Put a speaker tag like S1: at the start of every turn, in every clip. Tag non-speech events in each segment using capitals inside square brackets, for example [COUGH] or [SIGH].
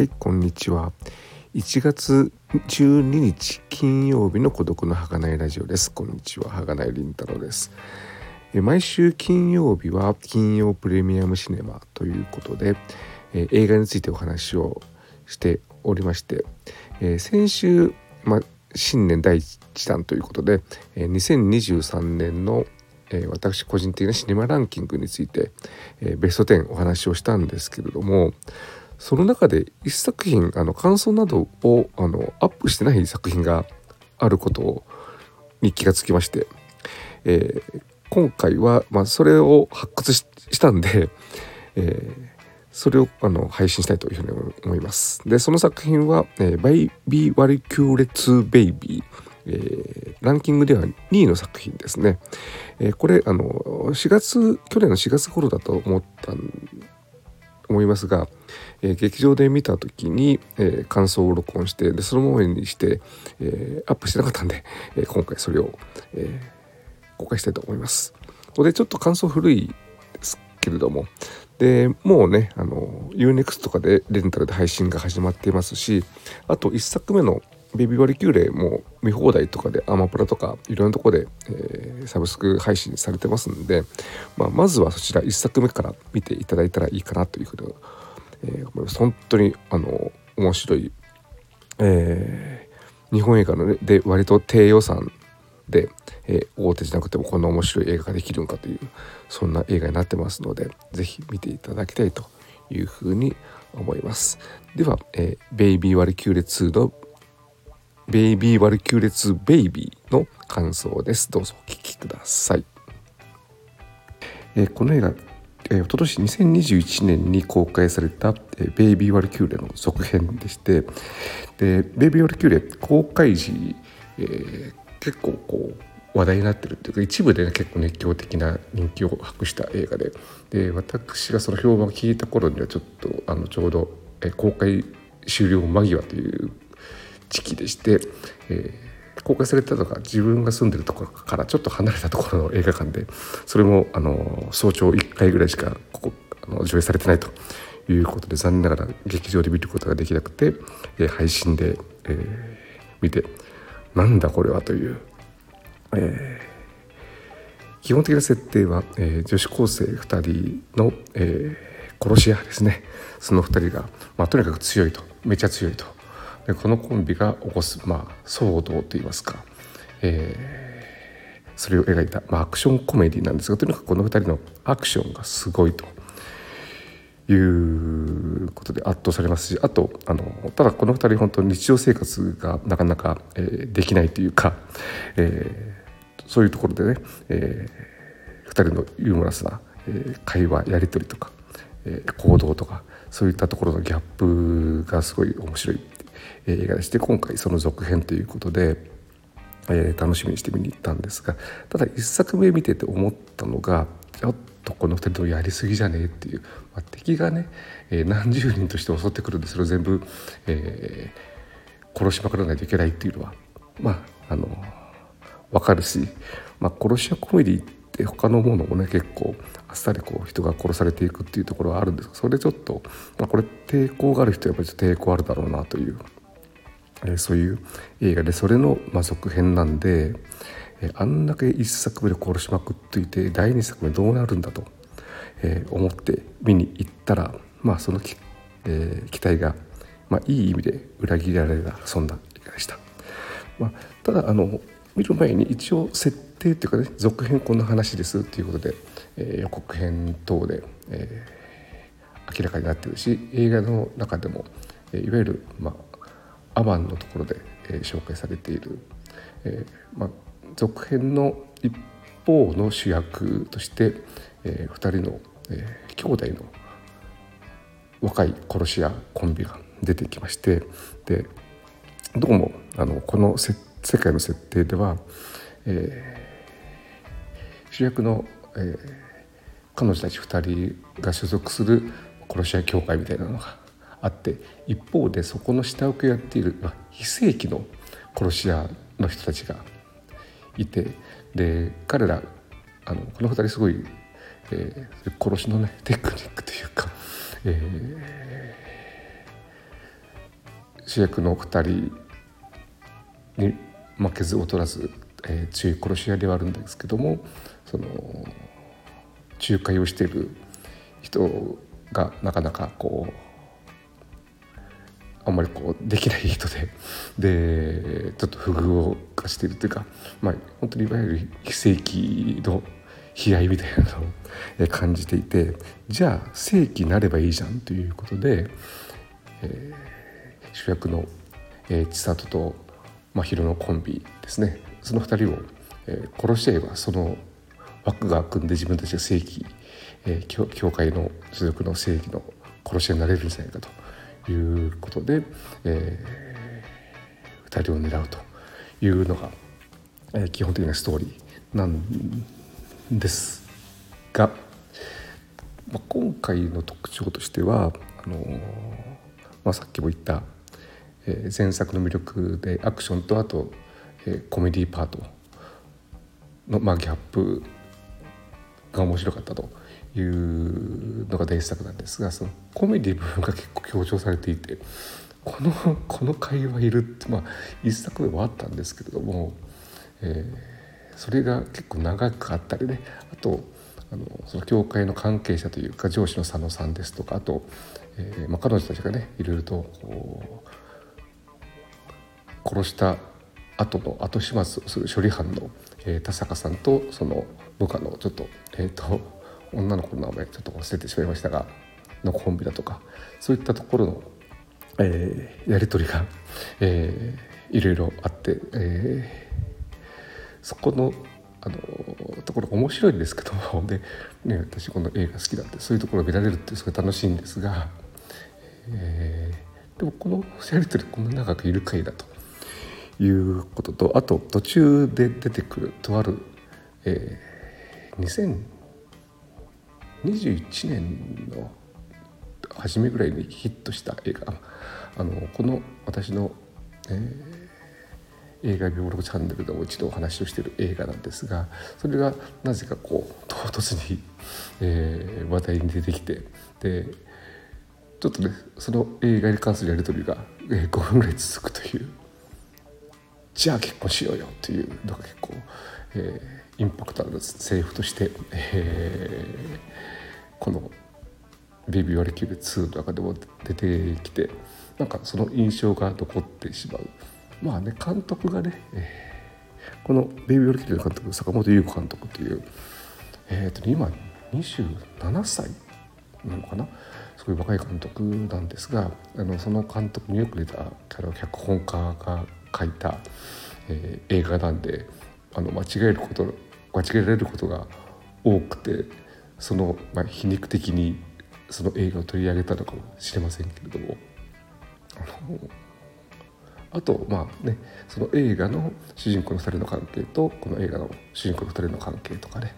S1: はいこんにちは。1月12日金曜日の孤独の儚いラジオです。こんにちは儚いりんたろです。毎週金曜日は金曜プレミアムシネマということで映画についてお話をしておりまして、先週、ま、新年第1弾ということで、2023年の私個人的なシネマランキングについて、ベスト10お話をしたんですけれどもその中で一作品あの感想などをあのアップしてない作品があることに気がつきまして、えー、今回は、まあ、それを発掘したんで、えー、それをあの配信したいというふうに思います。でその作品は「えー、バイビー・ワリキューレツ・ベイビー」えー、ランキングでは2位の作品ですね。えー、これあの4月去年の4月頃だと思ったん思いますが、えー、劇場で見た時に、えー、感想を録音してでそのままにして、え、アップしてなかったんで、え今回それを、え公開したいと思います。ここでちょっと感想古いですけれどもでもうねあの UNEXT とかでレンタルで配信が始まっていますしあと1作目のベビーバリキューレも見放題とかでアマプラとかいろんなとこで、えー、サブスク配信されてますんで、まあ、まずはそちら1作目から見ていただいたらいいかなというふうに、えー、思います。本当にあの面白い、えー、日本映画の、ね、で割と低予算で、えー、大手じゃなくてもこんな面白い映画ができるんかというそんな映画になってますので是非見ていただきたいというふうに思います。では、えー、ベイビーワルキューレ2のベイビーワルキューレツベイビーの感想です。どうぞお聴きください。えー、この映画、えー、おととし2021年に公開された、えー、ベイビーワルキューレの続編でして、でベイビーワルキューレ公開時、えー、結構こう話題になってるっていうか一部で、ね、結構熱狂的な人気を博した映画でで私がその評判を聞いた頃にはちょっとあのちょうど、え公開終了間際という時期でして、えー、公開されたのが自分が住んでるところからちょっと離れたところの映画館でそれもあの早朝1回ぐらいしかここあの上映されてないということで残念ながら劇場で見ることができなくて、えー、配信で、えー、見てなんだこれはという、えー、基本的な設定は、えー、女子高生2人の、えー、殺し屋ですね。その2人が、まあ、とにかく強いとめちゃ強いと。でこのコンビが起こす、まあ、騒動といいますか、えー、それを描いた、まあ、アクションコメディなんですがとにかくこの2人のアクションがすごいと。いうことで圧倒されますしあとあのただこの2人本当日常生活がなかなか、えー、できないというか、えー、そういうところでね、えー、2人のユーモラスな、えー、会話やり取りとか、えー、行動とかそういったところのギャップがすごい面白い。映画でして今回その続編ということで、えー、楽しみにして見に行ったんですがただ1作目見てて思ったのがちょっとこの2人ともやりすぎじゃねえっていう、まあ、敵がね、えー、何十人として襲ってくるんでそれを全部、えー、殺しまくらないといけないっていうのはまああの分かるし、まあ、殺し屋コメディって他のものもね結構あっさりこう人が殺されていくっていうところはあるんですがそれちょっと、まあ、これ抵抗がある人はやっぱりちょっと抵抗あるだろうなという、えー、そういう映画でそれの、まあ、続編なんで、えー、あんだけ1作目で殺しまくっていて第2作目どうなるんだと、えー、思って見に行ったらまあそのき、えー、期待が、まあ、いい意味で裏切られたそんな映画でした。まあ、ただあの見る前に一応設定っていうかね続編こんな話ですっていうことで、えー、予告編等で、えー、明らかになってるし映画の中でも、えー、いわゆる、まあ、アバンのところで、えー、紹介されている、えーまあ、続編の一方の主役として、えー、2人の、えー、兄弟の若い殺し屋コンビが出てきましてでどうもあのこの世界の設定では、えー、主役の、えー、彼女たち2人が所属する殺し屋協会みたいなのがあって一方でそこの下請けをやっている、非正規の殺し屋の人たちがいてで彼らあのこの2人すごい、えー、殺しのねテクニックというか、え主役の2人に負けず劣らず、えー、強い殺し屋ではあるんですけどもその仲介をしている人がなかなかこうあんまりこうできない人で [LAUGHS] でちょっと不遇を化しているというかまあ本当にいわゆる非正規の悲哀みたいなのを感じていてじゃあ正規なればいいじゃんということで、えー、主役の、えー、千里と真宙のコンビですね。その2人を、えー、殺しちゃえばその枠が組んで自分たちが正規、えー、教会の所属の正義の殺し屋になれるんじゃないかということで、えー、2人を狙うというのが、えー、基本的なストーリーなんですが、まあ、今回の特徴としてはあのー、まあ、さっきも言った、えー、前作の魅力でアクションとあと、えー、コメディーパートの、まあ、ギャップが面白かったというのが第一作なんですがそのコメディ部分が結構強調されていてこの [LAUGHS] この会話いるってまあ一作ではあったんですけれども、えー、それが結構長くあったりねあとあのその教会の関係者というか上司の佐野さんですとかあと、えーまあ、彼女たちがねいろいろとこう殺した後の後始末をする処理班の、えー、田坂さんとその部下のちょっとえっ、ー、と女の子の名前ちょっと忘れてしまいましたがのコンビだとかそういったところの、えー、やり取りが、えー、いろいろあって、えー、そこのあのところ面白いんですけども [LAUGHS] で、ね、私この映画好きなんでそういうところを見られるってすごい楽しいんですが、えー、でもこのやり取りこんな長くいるかいだと。いうこととあと途中で出てくるとある、えー、2021年の初めぐらいにヒットした映画。あのこの私の、えー、映画ビブログチャンネルでも一度お話をしている映画なんですがそれがなぜかこう唐突に、えー、話題に出てきてでちょっとねその映画に関するやり取りが、5分ぐらい続くというじゃあ結婚しようよというのが結構、えー、インパクトあるセリフとして、えー、この「ビビ・ワリキュール2」の中でも出てきてなんかその印象が残ってしまう。まあね監督がね、えー、この「ベイビー・ワリキュール」の監督坂本優子監督という、えーと、ね、今27歳なのかな？すごい若い監督なんですがあのその監督によく出た脚本家が書いた、えー、映画なんであの間違えること間違えられることが多くてその、まあ、皮肉的にその映画を取り上げたのかもしれませんけれども。あのあとまあねその映画の主人公の2人の関係とこの映画の主人公の2人の関係とかね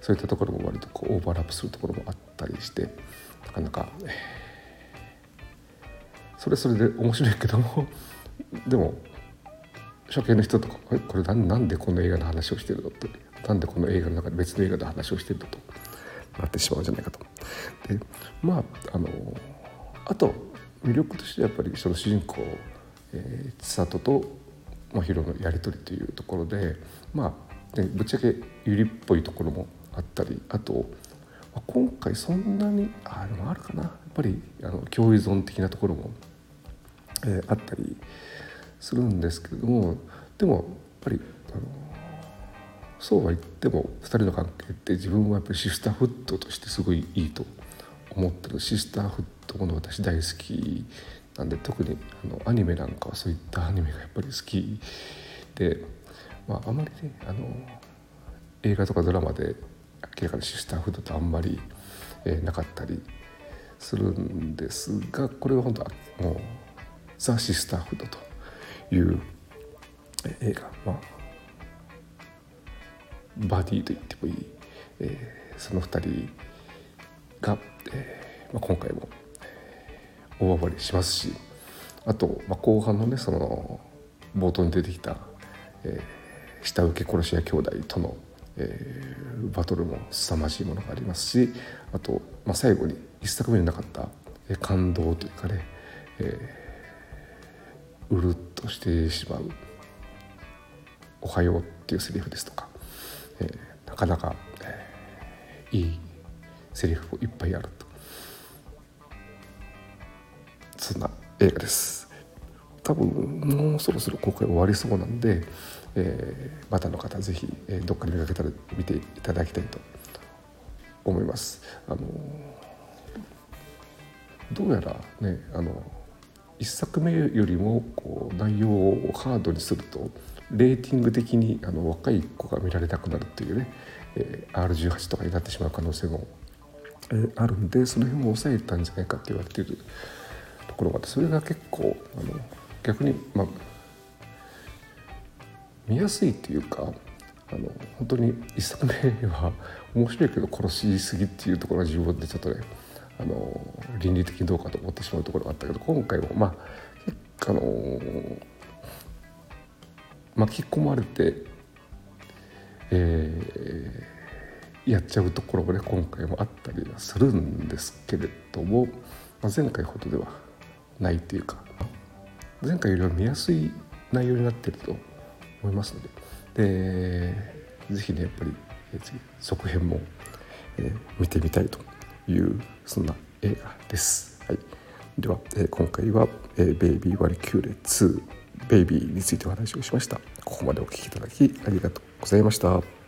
S1: そういったところも割とこうオーバーラップするところもあったりしてなかなか、それそれで面白いけどもでも初見の人とか「これなんでこの映画の話をしてるの?」ってなんでこの映画の中で別の映画の話をしてるのとなってしまうんじゃないかと。でまああのあと魅力としてやっぱりその主人公、えー、千里と真宙のやり取りというところでまあ、ね、ぶっちゃけゆりっぽいところもあったりあと今回そんなにあでもあるかなやっぱりあの共依存的なところも、えー、あったりするんですけれどもでもやっぱりあのそうは言っても2人の関係って自分はやっぱりシスターフットとしてすごいいいと思ってるシスターフットもの私大好きなんで特にあのアニメなんかはそういったアニメがやっぱり好きで、まあ、あまりねあの映画とかドラマで明らかにシスターフットとあんまり、えー、なかったりするんですがこれは本当はもうザ・シスターフットと。いう映画、まあ、バディと言ってもいい、えー、その2人が、えーまあ、今回も大暴れしますしあと、まあ、後半のねその冒頭に出てきた、えー、下請け殺し屋兄弟との、えー、バトルも凄まじいものがありますしあと、まあ、最後に一作目になかった感動というかね、えーうるっとしてしまう「おはよう」っていうセリフですとか、えー、なかなか、えー、いいセリフもいっぱいあると。そんな映画です。多分もうそろそろ公開終わりそうなんで、えー、またの方是非、えー、どっかに見かけたら見ていただきたいと思います。あのどうやらねあの1作目よりもこう内容をハードにするとレーティング的にあの若い子が見られなくなるっていうね、えー、R18 とかになってしまう可能性も、えー、あるんでその辺も抑えたんじゃないかって言われているところがあってそれが結構あの逆にまあ見やすいっていうかあの本当に1作目は面白いけど殺しすぎっていうところが自分でちょっとねあの倫理的にどうかと思ってしまうところがあったけど今回もまああの巻き込まれて、えー、やっちゃうところがね今回もあったりはするんですけれども、まあ、前回ほどではないっていうか前回よりは見やすい内容になってると思いますのででぜひねやっぱり次続編も、えー、見てみたいというそんな映画です。はい、では、えー、今回は、えー「ベイビーワリキューレ2ベイビー」についてお話をしました。ここまでお聴きいただきありがとうございました。